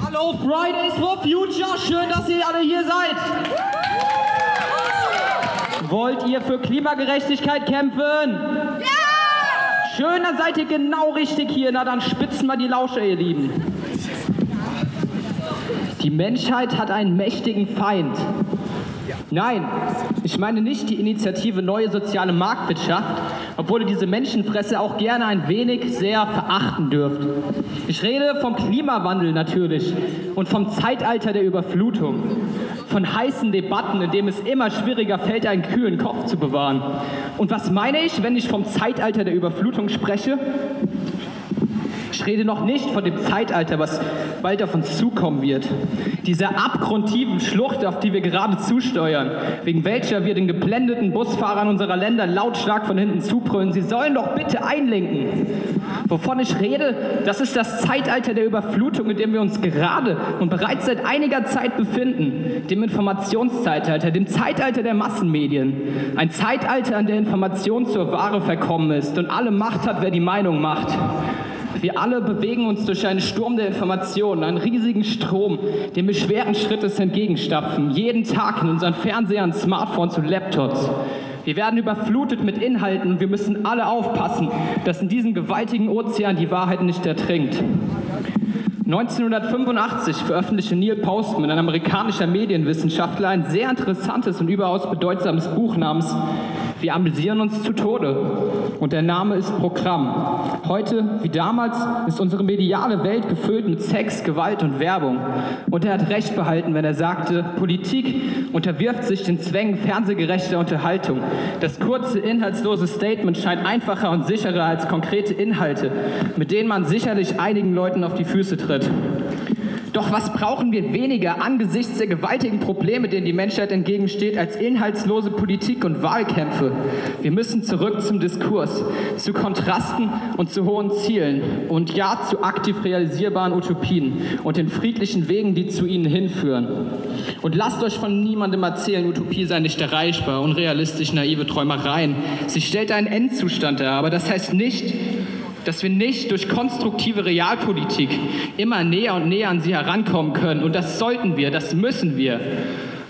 Hallo Fridays for Future, schön, dass ihr alle hier seid. Wollt ihr für Klimagerechtigkeit kämpfen? Ja! Schön, dann seid ihr genau richtig hier. Na, dann spitzen wir die Lausche, ihr Lieben. Die Menschheit hat einen mächtigen Feind. Nein, ich meine nicht die Initiative Neue Soziale Marktwirtschaft, obwohl ihr diese Menschenfresse auch gerne ein wenig sehr verachten dürft. Ich rede vom Klimawandel natürlich und vom Zeitalter der Überflutung, von heißen Debatten, in dem es immer schwieriger fällt, einen kühlen Kopf zu bewahren. Und was meine ich, wenn ich vom Zeitalter der Überflutung spreche? Ich rede noch nicht von dem Zeitalter, was bald auf uns zukommen wird. Dieser abgrundtiefen Schlucht, auf die wir gerade zusteuern, wegen welcher wir den geblendeten Busfahrern unserer Länder lautstark von hinten zubrüllen. Sie sollen doch bitte einlenken. Wovon ich rede, das ist das Zeitalter der Überflutung, in dem wir uns gerade und bereits seit einiger Zeit befinden. Dem Informationszeitalter, dem Zeitalter der Massenmedien. Ein Zeitalter, an der Information zur Ware verkommen ist und alle Macht hat, wer die Meinung macht. Wir alle bewegen uns durch einen Sturm der Informationen, einen riesigen Strom, dem wir schweren Schrittes entgegenstapfen, jeden Tag in unseren Fernsehern, Smartphones und Laptops. Wir werden überflutet mit Inhalten und wir müssen alle aufpassen, dass in diesem gewaltigen Ozean die Wahrheit nicht ertrinkt. 1985 veröffentlichte Neil Postman, ein amerikanischer Medienwissenschaftler, ein sehr interessantes und überaus bedeutsames Buch namens Wir amüsieren uns zu Tode. Und der Name ist Programm. Heute, wie damals, ist unsere mediale Welt gefüllt mit Sex, Gewalt und Werbung. Und er hat recht behalten, wenn er sagte, Politik unterwirft sich den Zwängen fernsehgerechter Unterhaltung. Das kurze, inhaltslose Statement scheint einfacher und sicherer als konkrete Inhalte, mit denen man sicherlich einigen Leuten auf die Füße tritt. Doch was brauchen wir weniger angesichts der gewaltigen Probleme, denen die Menschheit entgegensteht, als inhaltslose Politik und Wahlkämpfe? Wir müssen zurück zum Diskurs, zu Kontrasten und zu hohen Zielen und ja zu aktiv realisierbaren Utopien und den friedlichen Wegen, die zu ihnen hinführen. Und lasst euch von niemandem erzählen, Utopie sei nicht erreichbar, unrealistisch, naive Träumereien. Sie stellt einen Endzustand dar, aber das heißt nicht, dass wir nicht durch konstruktive Realpolitik immer näher und näher an sie herankommen können. Und das sollten wir, das müssen wir.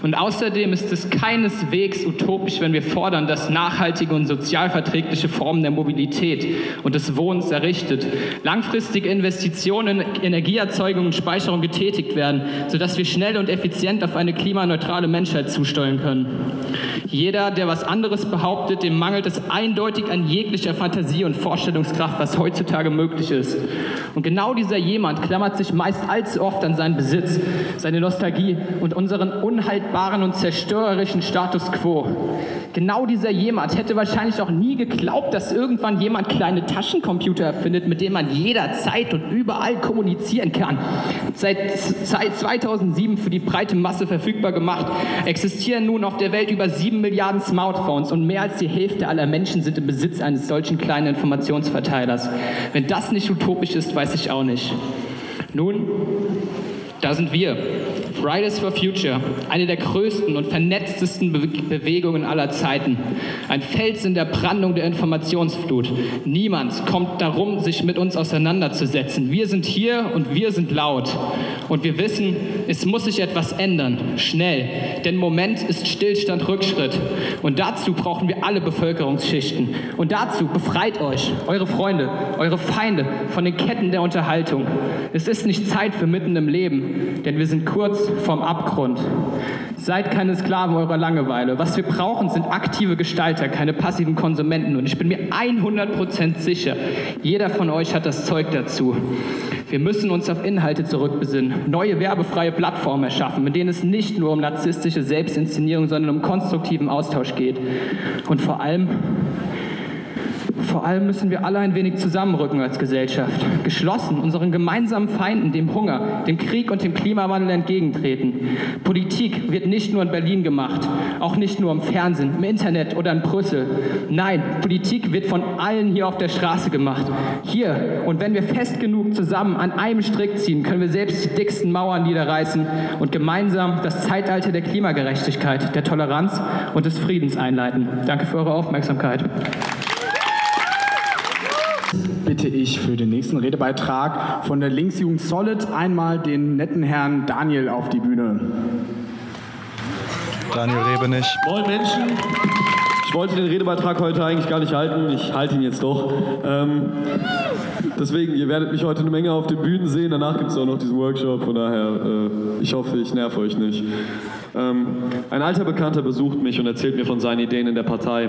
Und außerdem ist es keineswegs utopisch, wenn wir fordern, dass nachhaltige und sozialverträgliche Formen der Mobilität und des Wohnens errichtet, langfristige Investitionen in Energieerzeugung und Speicherung getätigt werden, sodass wir schnell und effizient auf eine klimaneutrale Menschheit zusteuern können. Jeder, der was anderes behauptet, dem mangelt es eindeutig an jeglicher Fantasie und Vorstellungskraft, was heutzutage möglich ist. Und genau dieser jemand klammert sich meist allzu oft an seinen Besitz, seine Nostalgie und unseren unhaltbaren und zerstörerischen Status quo. Genau dieser jemand hätte wahrscheinlich auch nie geglaubt, dass irgendwann jemand kleine Taschencomputer erfindet, mit denen man jederzeit und überall kommunizieren kann. Seit, seit 2007 für die breite Masse verfügbar gemacht, existieren nun auf der Welt über sieben Milliarden Smartphones und mehr als die Hälfte aller Menschen sind im Besitz eines solchen kleinen Informationsverteilers. Wenn das nicht utopisch ist, weiß ich auch nicht. Nun, da sind wir. Fridays for Future, eine der größten und vernetztesten Be Bewegungen aller Zeiten. Ein Fels in der Brandung der Informationsflut. Niemand kommt darum, sich mit uns auseinanderzusetzen. Wir sind hier und wir sind laut. Und wir wissen, es muss sich etwas ändern. Schnell. Denn Moment ist Stillstand Rückschritt. Und dazu brauchen wir alle Bevölkerungsschichten. Und dazu befreit euch, eure Freunde, eure Feinde von den Ketten der Unterhaltung. Es ist nicht Zeit für mitten im Leben, denn wir sind kurz vom Abgrund. Seid keine Sklaven eurer Langeweile. Was wir brauchen, sind aktive Gestalter, keine passiven Konsumenten. Und ich bin mir 100% sicher, jeder von euch hat das Zeug dazu. Wir müssen uns auf Inhalte zurückbesinnen, neue werbefreie Plattformen erschaffen, mit denen es nicht nur um narzisstische Selbstinszenierung, sondern um konstruktiven Austausch geht. Und vor allem vor allem müssen wir alle ein wenig zusammenrücken als Gesellschaft, geschlossen unseren gemeinsamen Feinden, dem Hunger, dem Krieg und dem Klimawandel entgegentreten. Politik wird nicht nur in Berlin gemacht, auch nicht nur im Fernsehen, im Internet oder in Brüssel. Nein, Politik wird von allen hier auf der Straße gemacht. Hier. Und wenn wir fest genug zusammen an einem Strick ziehen, können wir selbst die dicksten Mauern niederreißen und gemeinsam das Zeitalter der Klimagerechtigkeit, der Toleranz und des Friedens einleiten. Danke für eure Aufmerksamkeit. Bitte bitte ich für den nächsten Redebeitrag von der Linksjugend Solid einmal den netten Herrn Daniel auf die Bühne. Daniel Rebenich. Moin Menschen. Ich wollte den Redebeitrag heute eigentlich gar nicht halten. Ich halte ihn jetzt doch. Ähm, deswegen, ihr werdet mich heute eine Menge auf den Bühnen sehen. Danach gibt es auch noch diesen Workshop. Von daher, äh, ich hoffe, ich nerv euch nicht. Ähm, ein alter Bekannter besucht mich und erzählt mir von seinen Ideen in der Partei.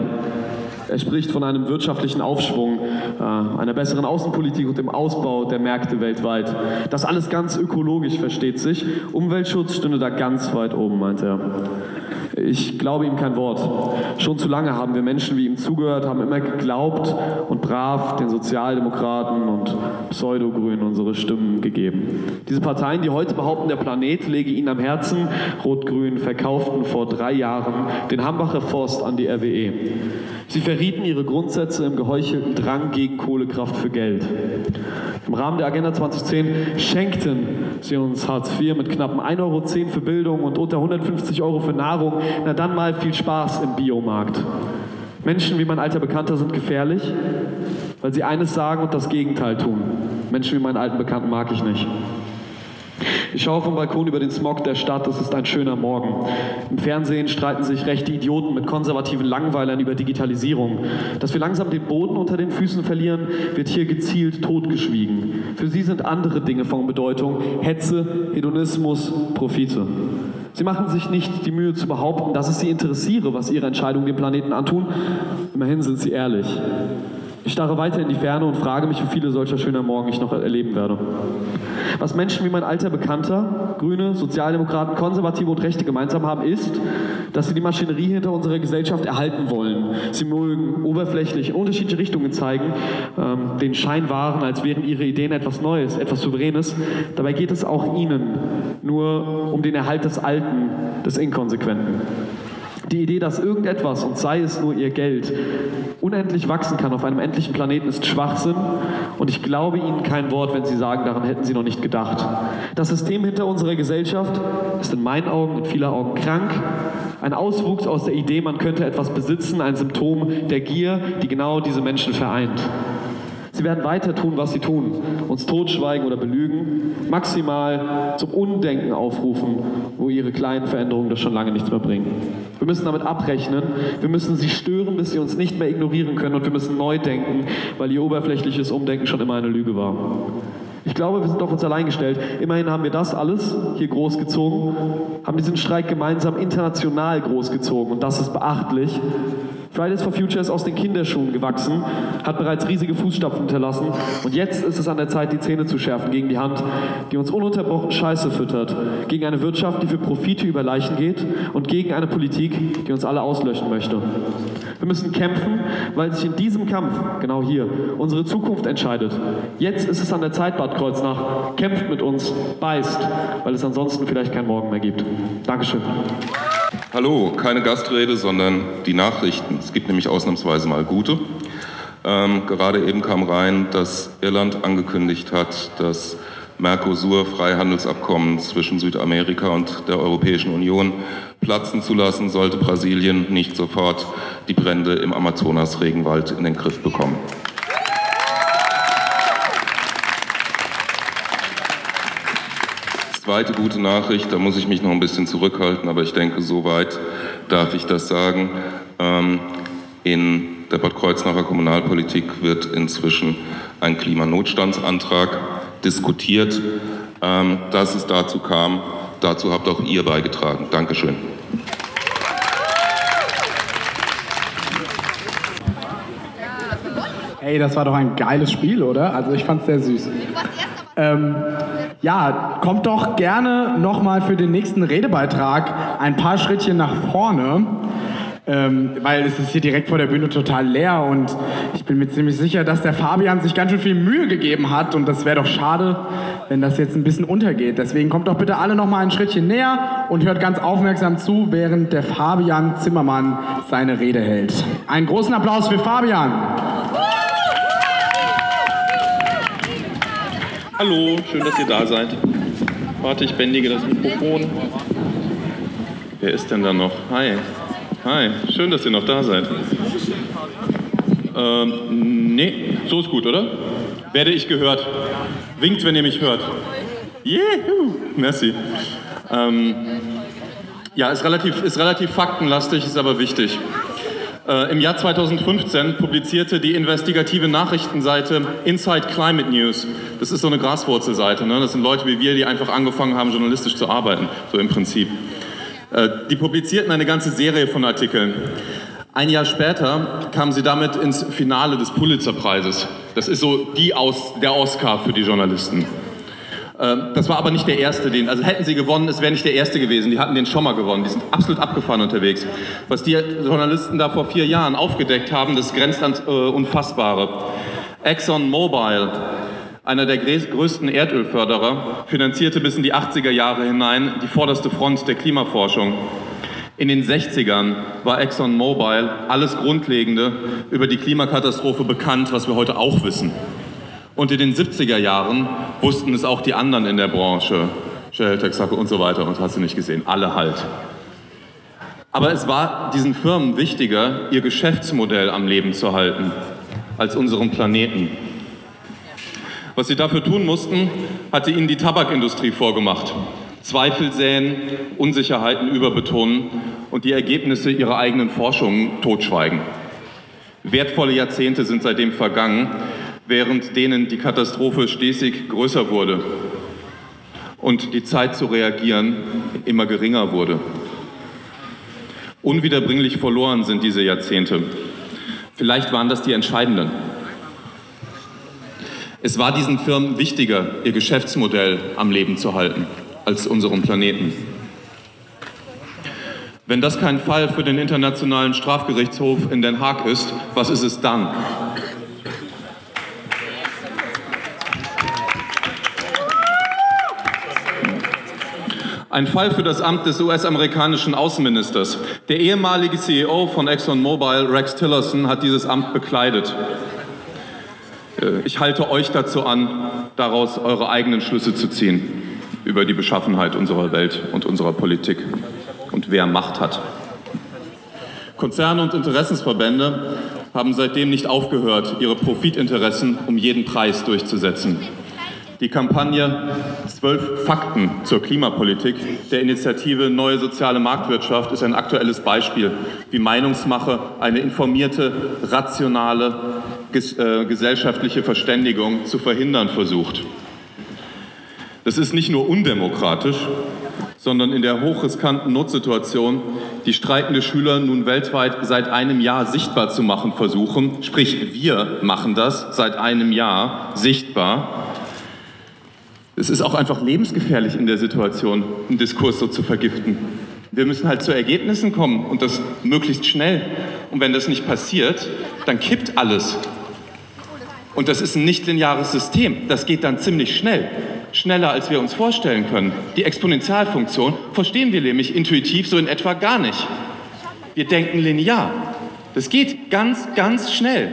Er spricht von einem wirtschaftlichen Aufschwung, einer besseren Außenpolitik und dem Ausbau der Märkte weltweit. Das alles ganz ökologisch, versteht sich. Umweltschutz stünde da ganz weit oben, meint er. Ich glaube ihm kein Wort. Schon zu lange haben wir Menschen wie ihm zugehört, haben immer geglaubt und brav den Sozialdemokraten und Pseudogrünen unsere Stimmen gegeben. Diese Parteien, die heute behaupten, der Planet lege ihnen am Herzen, Rot-Grün, verkauften vor drei Jahren den Hambacher Forst an die RWE. Sie verrieten ihre Grundsätze im geheuchelten Drang gegen Kohlekraft für Geld. Im Rahmen der Agenda 2010 schenkten sie uns Hartz IV mit knappen 1,10 Euro für Bildung und unter 150 Euro für Nahrung. Na dann mal viel Spaß im Biomarkt. Menschen wie mein alter Bekannter sind gefährlich, weil sie eines sagen und das Gegenteil tun. Menschen wie meinen alten Bekannten mag ich nicht. Ich schaue vom Balkon über den Smog der Stadt, es ist ein schöner Morgen. Im Fernsehen streiten sich rechte Idioten mit konservativen Langweilern über Digitalisierung. Dass wir langsam den Boden unter den Füßen verlieren, wird hier gezielt totgeschwiegen. Für sie sind andere Dinge von Bedeutung, Hetze, Hedonismus, Profite. Sie machen sich nicht die Mühe zu behaupten, dass es sie interessiere, was ihre Entscheidungen dem Planeten antun. Immerhin sind sie ehrlich. Ich starre weiter in die Ferne und frage mich, wie viele solcher schöner Morgen ich noch erleben werde. Was Menschen wie mein alter Bekannter, Grüne, Sozialdemokraten, Konservative und Rechte gemeinsam haben, ist, dass sie die Maschinerie hinter unserer Gesellschaft erhalten wollen. Sie mögen oberflächlich unterschiedliche Richtungen zeigen, ähm, den Schein wahren, als wären ihre Ideen etwas Neues, etwas Souveränes. Dabei geht es auch ihnen nur um den Erhalt des Alten, des Inkonsequenten. Die Idee, dass irgendetwas, und sei es nur ihr Geld, unendlich wachsen kann auf einem endlichen Planeten, ist Schwachsinn. Und ich glaube Ihnen kein Wort, wenn Sie sagen, daran hätten Sie noch nicht gedacht. Das System hinter unserer Gesellschaft ist in meinen Augen, in vieler Augen krank. Ein Auswuchs aus der Idee, man könnte etwas besitzen, ein Symptom der Gier, die genau diese Menschen vereint. Sie werden weiter tun, was sie tun, uns totschweigen oder belügen, maximal zum Undenken aufrufen, wo ihre kleinen Veränderungen das schon lange nichts mehr bringen. Wir müssen damit abrechnen, wir müssen sie stören, bis sie uns nicht mehr ignorieren können und wir müssen neu denken, weil ihr oberflächliches Umdenken schon immer eine Lüge war. Ich glaube, wir sind auf uns allein gestellt. Immerhin haben wir das alles hier großgezogen, haben diesen Streik gemeinsam international großgezogen und das ist beachtlich. Fridays for Future ist aus den Kinderschuhen gewachsen, hat bereits riesige Fußstapfen hinterlassen und jetzt ist es an der Zeit, die Zähne zu schärfen gegen die Hand, die uns ununterbrochen Scheiße füttert, gegen eine Wirtschaft, die für Profite über Leichen geht und gegen eine Politik, die uns alle auslöschen möchte. Wir müssen kämpfen, weil sich in diesem Kampf, genau hier, unsere Zukunft entscheidet. Jetzt ist es an der Zeit, Bad Kreuznach, kämpft mit uns, beißt, weil es ansonsten vielleicht kein Morgen mehr gibt. Dankeschön. Hallo, keine Gastrede, sondern die Nachrichten. Es gibt nämlich ausnahmsweise mal gute. Ähm, gerade eben kam rein, dass Irland angekündigt hat, das Mercosur-Freihandelsabkommen zwischen Südamerika und der Europäischen Union platzen zu lassen, sollte Brasilien nicht sofort die Brände im Amazonas-Regenwald in den Griff bekommen. Zweite gute Nachricht, da muss ich mich noch ein bisschen zurückhalten, aber ich denke, soweit darf ich das sagen. Ähm, in der Bad Kreuznacher Kommunalpolitik wird inzwischen ein Klimanotstandsantrag diskutiert. Ähm, dass es dazu kam, dazu habt auch ihr beigetragen. Dankeschön. Hey, das war doch ein geiles Spiel, oder? Also ich fand es sehr süß. Ähm, ja, kommt doch gerne nochmal für den nächsten Redebeitrag ein paar Schrittchen nach vorne. Ähm, weil es ist hier direkt vor der Bühne total leer und ich bin mir ziemlich sicher, dass der Fabian sich ganz schön viel Mühe gegeben hat und das wäre doch schade, wenn das jetzt ein bisschen untergeht. Deswegen kommt doch bitte alle noch mal ein Schrittchen näher und hört ganz aufmerksam zu, während der Fabian Zimmermann seine Rede hält. Einen großen Applaus für Fabian. Hallo, schön, dass ihr da seid. Warte, ich bändige das Mikrofon. Wer ist denn da noch? Hi. Hi, schön, dass ihr noch da seid. Ähm, nee, so ist gut, oder? werde ich gehört. Winkt, wenn ihr mich hört. Juhu, merci. Ähm, ja, ist relativ, ist relativ faktenlastig, ist aber wichtig. Äh, Im Jahr 2015 publizierte die investigative Nachrichtenseite Inside Climate News. Das ist so eine Graswurzelseite. Ne? Das sind Leute wie wir, die einfach angefangen haben, journalistisch zu arbeiten, so im Prinzip. Äh, die publizierten eine ganze Serie von Artikeln. Ein Jahr später kamen sie damit ins Finale des Pulitzerpreises. Das ist so die Aus, der Oscar für die Journalisten. Ähm, das war aber nicht der erste, den, also hätten sie gewonnen, es wäre nicht der erste gewesen. Die hatten den schon mal gewonnen. Die sind absolut abgefahren unterwegs. Was die Journalisten da vor vier Jahren aufgedeckt haben, das grenzt ans äh, Unfassbare. Exxon Mobil, einer der größten Erdölförderer, finanzierte bis in die 80er Jahre hinein die vorderste Front der Klimaforschung. In den 60ern war ExxonMobil alles Grundlegende über die Klimakatastrophe bekannt, was wir heute auch wissen. Und in den 70er Jahren wussten es auch die anderen in der Branche, Shell, Texaco und so weiter, und hast du nicht gesehen, alle halt. Aber es war diesen Firmen wichtiger, ihr Geschäftsmodell am Leben zu halten, als unseren Planeten. Was sie dafür tun mussten, hatte ihnen die Tabakindustrie vorgemacht. Zweifel säen, Unsicherheiten überbetonen und die Ergebnisse ihrer eigenen Forschungen totschweigen. Wertvolle Jahrzehnte sind seitdem vergangen, während denen die Katastrophe stetig größer wurde und die Zeit zu reagieren immer geringer wurde. Unwiederbringlich verloren sind diese Jahrzehnte. Vielleicht waren das die entscheidenden. Es war diesen Firmen wichtiger, ihr Geschäftsmodell am Leben zu halten als unserem Planeten. Wenn das kein Fall für den Internationalen Strafgerichtshof in Den Haag ist, was ist es dann? Ein Fall für das Amt des US-amerikanischen Außenministers. Der ehemalige CEO von ExxonMobil, Rex Tillerson, hat dieses Amt bekleidet. Äh, ich halte euch dazu an, daraus eure eigenen Schlüsse zu ziehen über die Beschaffenheit unserer Welt und unserer Politik und wer Macht hat. Konzerne und Interessensverbände haben seitdem nicht aufgehört, ihre Profitinteressen um jeden Preis durchzusetzen. Die Kampagne Zwölf Fakten zur Klimapolitik der Initiative Neue Soziale Marktwirtschaft ist ein aktuelles Beispiel, wie Meinungsmache eine informierte, rationale äh, gesellschaftliche Verständigung zu verhindern versucht. Das ist nicht nur undemokratisch, sondern in der hochriskanten Notsituation, die streikende Schüler nun weltweit seit einem Jahr sichtbar zu machen versuchen, sprich wir machen das seit einem Jahr sichtbar. Es ist auch einfach lebensgefährlich in der Situation, einen Diskurs so zu vergiften. Wir müssen halt zu Ergebnissen kommen und das möglichst schnell. Und wenn das nicht passiert, dann kippt alles. Und das ist ein nichtlineares System. Das geht dann ziemlich schnell schneller, als wir uns vorstellen können. Die Exponentialfunktion verstehen wir nämlich intuitiv so in etwa gar nicht. Wir denken linear. Das geht ganz, ganz schnell.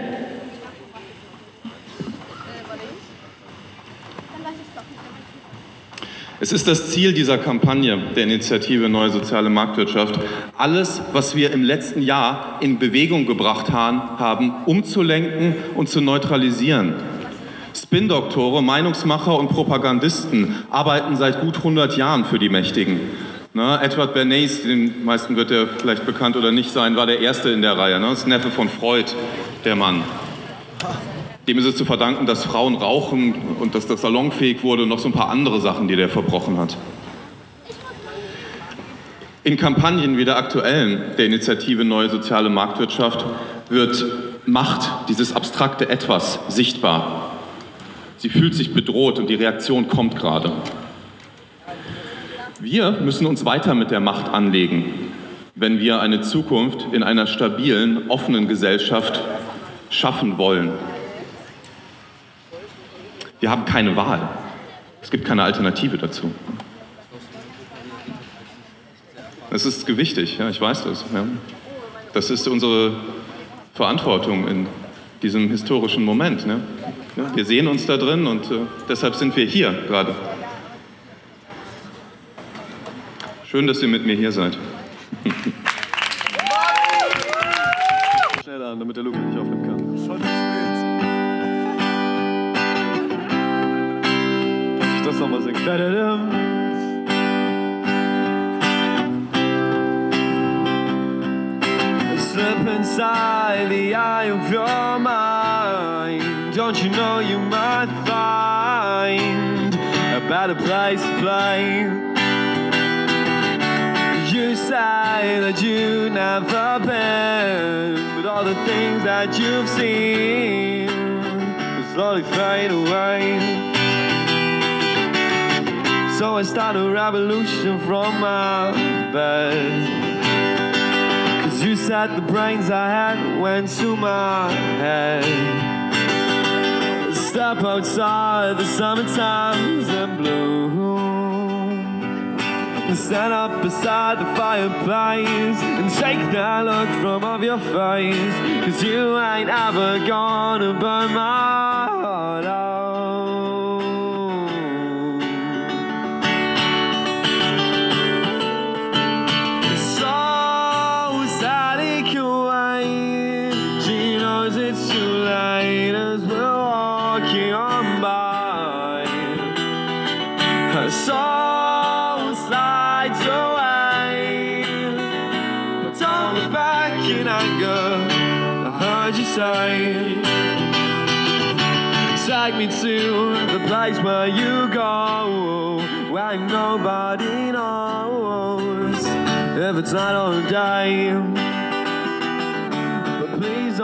Es ist das Ziel dieser Kampagne der Initiative Neue Soziale Marktwirtschaft, alles, was wir im letzten Jahr in Bewegung gebracht haben, umzulenken und zu neutralisieren. Spin-Doktore, Meinungsmacher und Propagandisten arbeiten seit gut 100 Jahren für die Mächtigen. Ne, Edward Bernays, den meisten wird er vielleicht bekannt oder nicht sein, war der Erste in der Reihe. Ne? Das ist Neffe von Freud, der Mann. Dem ist es zu verdanken, dass Frauen rauchen und dass das salonfähig wurde und noch so ein paar andere Sachen, die der verbrochen hat. In Kampagnen wie der aktuellen der Initiative Neue Soziale Marktwirtschaft wird Macht, dieses abstrakte Etwas, sichtbar. Sie fühlt sich bedroht und die Reaktion kommt gerade. Wir müssen uns weiter mit der Macht anlegen, wenn wir eine Zukunft in einer stabilen, offenen Gesellschaft schaffen wollen. Wir haben keine Wahl. Es gibt keine Alternative dazu. Das ist gewichtig, ja, ich weiß das. Ja. Das ist unsere Verantwortung in diesem historischen Moment. Ne? Ja, wir sehen uns da drin und äh, deshalb sind wir hier gerade. Schön, dass ihr mit mir hier seid. Schneller an, damit der Luke nicht Da-da-dum. Slip inside the eye of your mind. Don't you know you might find a better place to play? You say that you've never been, but all the things that you've seen slowly fade away. So I start a revolution from my bed. Cause you said the brains I had went to my head. Step outside, the summertime's in bloom. And stand up beside the fireplace and take that look from off your face. Cause you ain't ever gonna burn my heart out. By. Her soul slides away. But don't look back in anger. I heard you say. Take me to the place where you go, where nobody knows if it's night or day.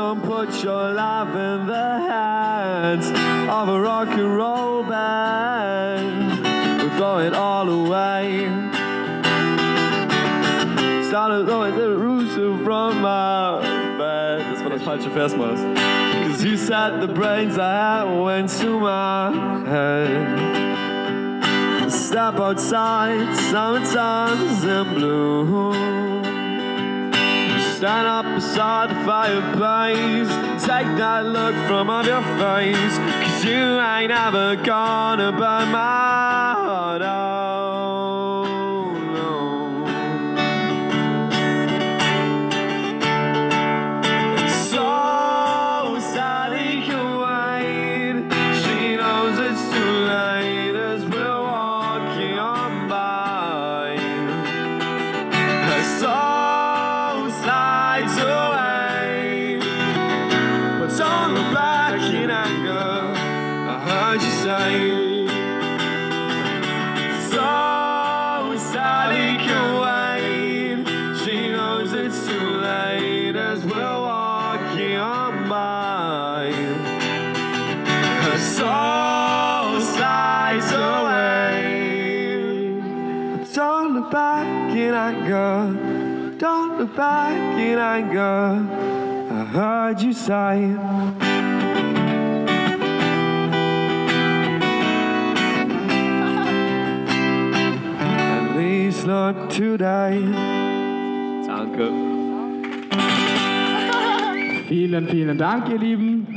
Don't put your love in the hands of a rock and roll band. We'll throw it all away. Started throwing the rooster from my bed. Das war das falsche Vers, Maus. Cause you said the brains I had went to my head. Step outside, summertime's in bloom. Stand up beside the fireplace. Take that look from off your face. Cause you ain't ever gonna burn my heart out. In anger. Don't look back in anger. I heard you say. At least not today. Danke. Vielen, vielen Dank, ihr Lieben.